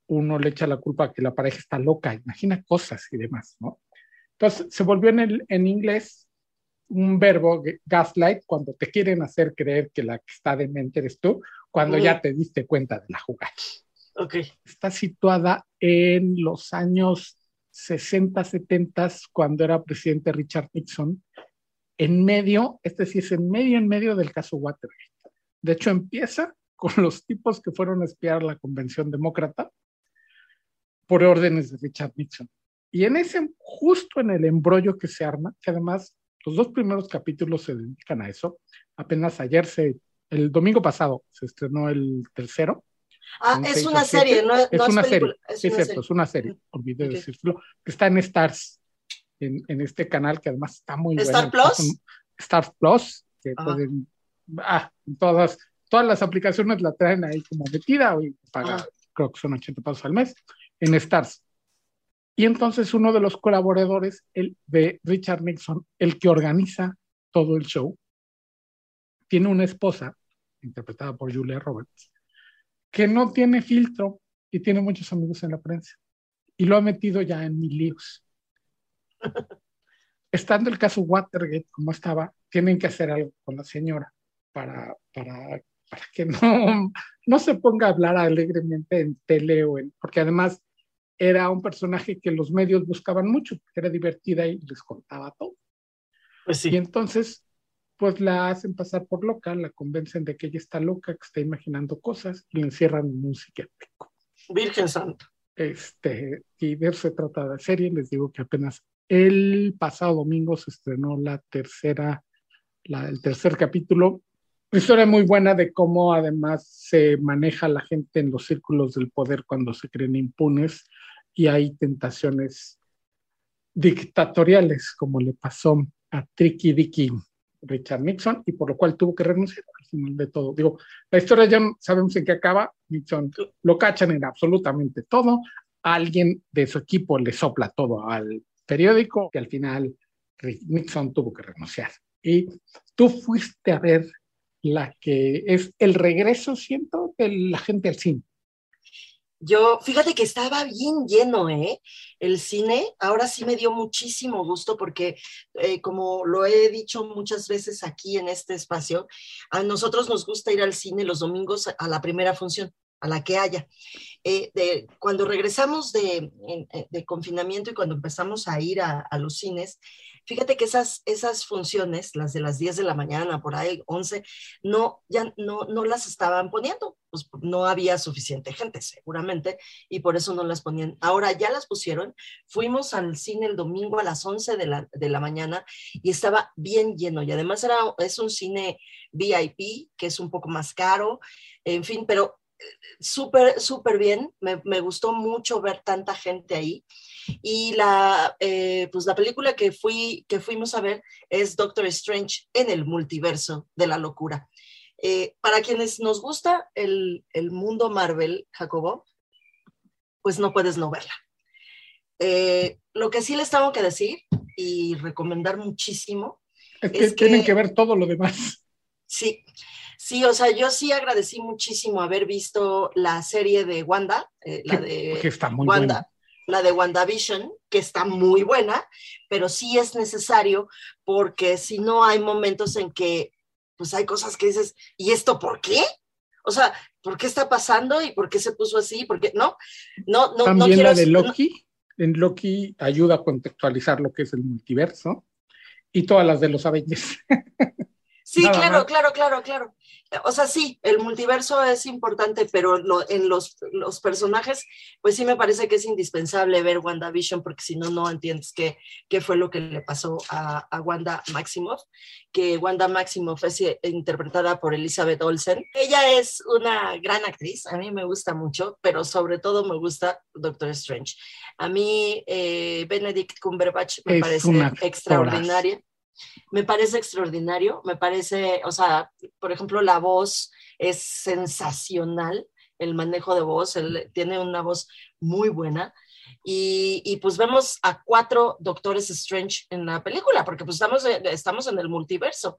uno le echa la culpa a que la pareja está loca, imagina cosas y demás, ¿no? Entonces se volvió en, el, en inglés un verbo, gaslight, cuando te quieren hacer creer que la que está demente eres tú, cuando ya te diste cuenta de la jugada. Okay. Está situada en los años 60, 70, cuando era presidente Richard Nixon, en medio, este sí es en medio, en medio del caso Watergate. De hecho, empieza con los tipos que fueron a espiar la convención demócrata por órdenes de Richard Nixon. Y en ese, justo en el embrollo que se arma, que además los dos primeros capítulos se dedican a eso, apenas ayer se, el domingo pasado se estrenó el tercero. Ah, es una serie, no, es, una serie. Es, cierto, es una serie, olvidé decirlo, que está en Stars, en, en, este canal que además está muy ¿Star Plus? Star Plus, que pueden, ah, todas, todas las aplicaciones la traen ahí como metida y paga, creo que son 80 pesos al mes en Stars. Y entonces uno de los colaboradores el de Richard Nixon, el que organiza todo el show, tiene una esposa, interpretada por Julia Roberts, que no tiene filtro y tiene muchos amigos en la prensa. Y lo ha metido ya en mil líos. (laughs) Estando el caso Watergate como estaba, tienen que hacer algo con la señora para, para, para que no, (laughs) no se ponga a hablar alegremente en tele o en, porque además era un personaje que los medios buscaban mucho, porque era divertida y les contaba todo. Pues sí. Y entonces, pues la hacen pasar por loca, la convencen de que ella está loca, que está imaginando cosas, y la encierran en un psiquiátrico. Virgen Santa. Este, y de eso se trata la serie, les digo que apenas el pasado domingo se estrenó la tercera, la, el tercer capítulo. Una historia muy buena de cómo además se maneja la gente en los círculos del poder cuando se creen impunes y hay tentaciones dictatoriales, como le pasó a Tricky Dicky Richard Nixon y por lo cual tuvo que renunciar al final de todo. Digo, la historia ya sabemos en qué acaba. Nixon lo cachan en absolutamente todo. Alguien de su equipo le sopla todo al periódico y al final Nixon tuvo que renunciar. Y tú fuiste a ver la que es el regreso, siento, de la gente al cine. Yo, fíjate que estaba bien lleno, ¿eh? El cine, ahora sí me dio muchísimo gusto porque, eh, como lo he dicho muchas veces aquí en este espacio, a nosotros nos gusta ir al cine los domingos a la primera función a la que haya. Eh, de, cuando regresamos de, eh, de, confinamiento y cuando empezamos a ir a, a, los cines, fíjate que esas, esas funciones, las de las 10 de la mañana, por ahí 11, no, ya no, no las estaban poniendo, pues no había suficiente gente seguramente y por eso no las ponían. Ahora ya las pusieron, fuimos al cine el domingo a las 11 de la, de la mañana y estaba bien lleno y además era, es un cine VIP que es un poco más caro, en fin, pero súper, súper bien. Me, me, gustó mucho ver tanta gente ahí. Y la, eh, pues la película que, fui, que fuimos a ver es Doctor Strange en el multiverso de la locura. Eh, para quienes nos gusta el, el, mundo Marvel, Jacobo, pues no puedes no verla. Eh, lo que sí les tengo que decir y recomendar muchísimo es que, es que tienen que ver todo lo demás. (laughs) Sí, Sí, o sea, yo sí agradecí muchísimo haber visto la serie de Wanda, eh, la de que está muy Wanda, buena. la de WandaVision, que está muy buena, pero sí es necesario porque si no hay momentos en que pues hay cosas que dices, ¿y esto por qué? O sea, ¿por qué está pasando y por qué se puso así? ¿Por qué? No, no, no. También no quiero, la de Loki, no. en Loki ayuda a contextualizar lo que es el multiverso y todas las de los Avengers. (laughs) Sí, Nada claro, más. claro, claro, claro. O sea, sí, el multiverso es importante, pero lo, en los, los, personajes, pues sí me parece que es indispensable ver WandaVision, porque si no, no entiendes qué, qué fue lo que le pasó a, a, Wanda Maximoff, que Wanda Maximoff es interpretada por Elizabeth Olsen. Ella es una gran actriz, a mí me gusta mucho, pero sobre todo me gusta Doctor Strange. A mí, eh, Benedict Cumberbatch me es parece extraordinaria me parece extraordinario, me parece, o sea, por ejemplo, la voz es sensacional, el manejo de voz, él tiene una voz muy buena. Y, y, pues vemos a cuatro doctores Strange en la película, porque pues estamos, estamos en el multiverso.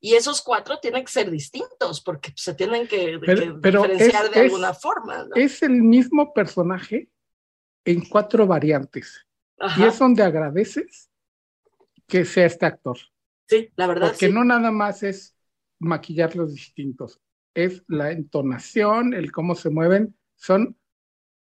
Y esos cuatro tienen que ser distintos, porque se tienen que, pero, que pero diferenciar es, de es, alguna forma. ¿no? Es el mismo personaje en cuatro variantes. Ajá. Y es donde agradeces que sea este actor. Sí, la verdad. Porque sí. no nada más es maquillar los distintos, es la entonación, el cómo se mueven, son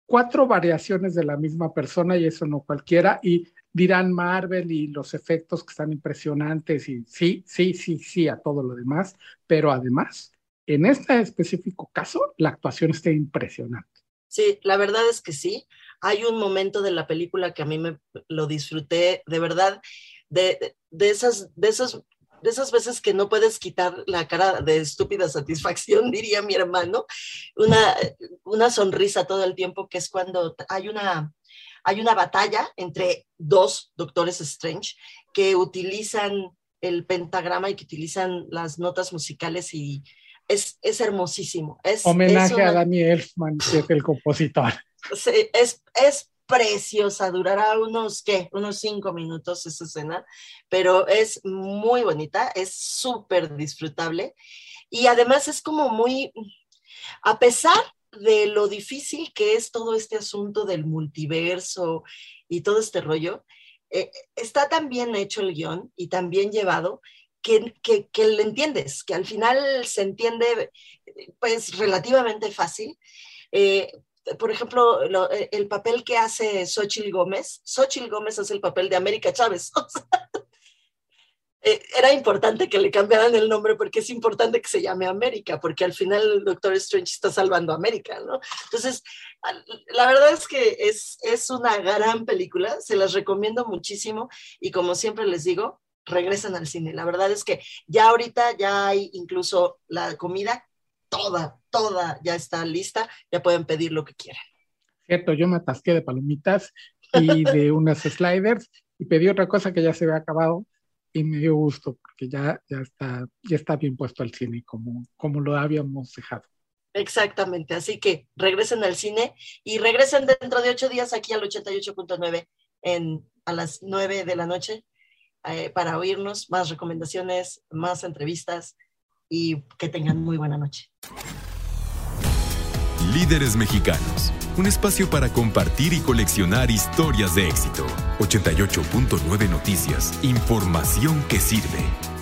cuatro variaciones de la misma persona y eso no cualquiera. Y dirán Marvel y los efectos que están impresionantes y sí, sí, sí, sí a todo lo demás, pero además, en este específico caso, la actuación está impresionante. Sí, la verdad es que sí. Hay un momento de la película que a mí me lo disfruté de verdad de, de, esas, de, esas, de esas veces que no puedes quitar la cara de estúpida satisfacción, (laughs) diría mi hermano, una, una sonrisa todo el tiempo, que es cuando hay una, hay una batalla entre dos doctores Strange que utilizan el pentagrama y que utilizan las notas musicales y es, es hermosísimo. Es, Homenaje es una, a Danny Elfman, que es el compositor. Es, es preciosa, durará unos, ¿qué? Unos cinco minutos esa escena, pero es muy bonita, es súper disfrutable y además es como muy, a pesar de lo difícil que es todo este asunto del multiverso y todo este rollo, eh, está tan bien hecho el guion y tan bien llevado que, que, que le entiendes, que al final se entiende pues relativamente fácil. Eh, por ejemplo, lo, el papel que hace Xochitl Gómez, Xochitl Gómez hace el papel de América Chávez. (laughs) Eh, era importante que le cambiaran el nombre porque es importante que se llame América, porque al final el Doctor Strange está salvando América, ¿no? Entonces, la verdad es que es, es una gran película, se las recomiendo muchísimo y como siempre les digo, regresan al cine. La verdad es que ya ahorita ya hay incluso la comida toda, toda ya está lista, ya pueden pedir lo que quieran. Cierto, yo me atasqué de palomitas y de (laughs) unas sliders y pedí otra cosa que ya se había acabado, y me dio gusto porque ya, ya, está, ya está bien puesto el cine como, como lo habíamos dejado. Exactamente, así que regresen al cine y regresen dentro de ocho días aquí al 88.9 en a las nueve de la noche eh, para oírnos más recomendaciones, más entrevistas y que tengan muy buena noche. Líderes Mexicanos, un espacio para compartir y coleccionar historias de éxito. 88.9 Noticias, información que sirve.